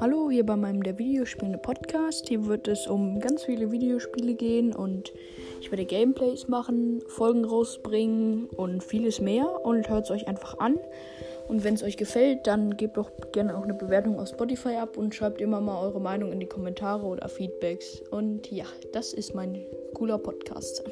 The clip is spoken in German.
Hallo, hier bei meinem der Videospiele Podcast. Hier wird es um ganz viele Videospiele gehen und ich werde Gameplays machen, Folgen rausbringen und vieles mehr und hört es euch einfach an. Und wenn es euch gefällt, dann gebt doch gerne auch eine Bewertung auf Spotify ab und schreibt immer mal eure Meinung in die Kommentare oder Feedbacks. Und ja, das ist mein cooler Podcast.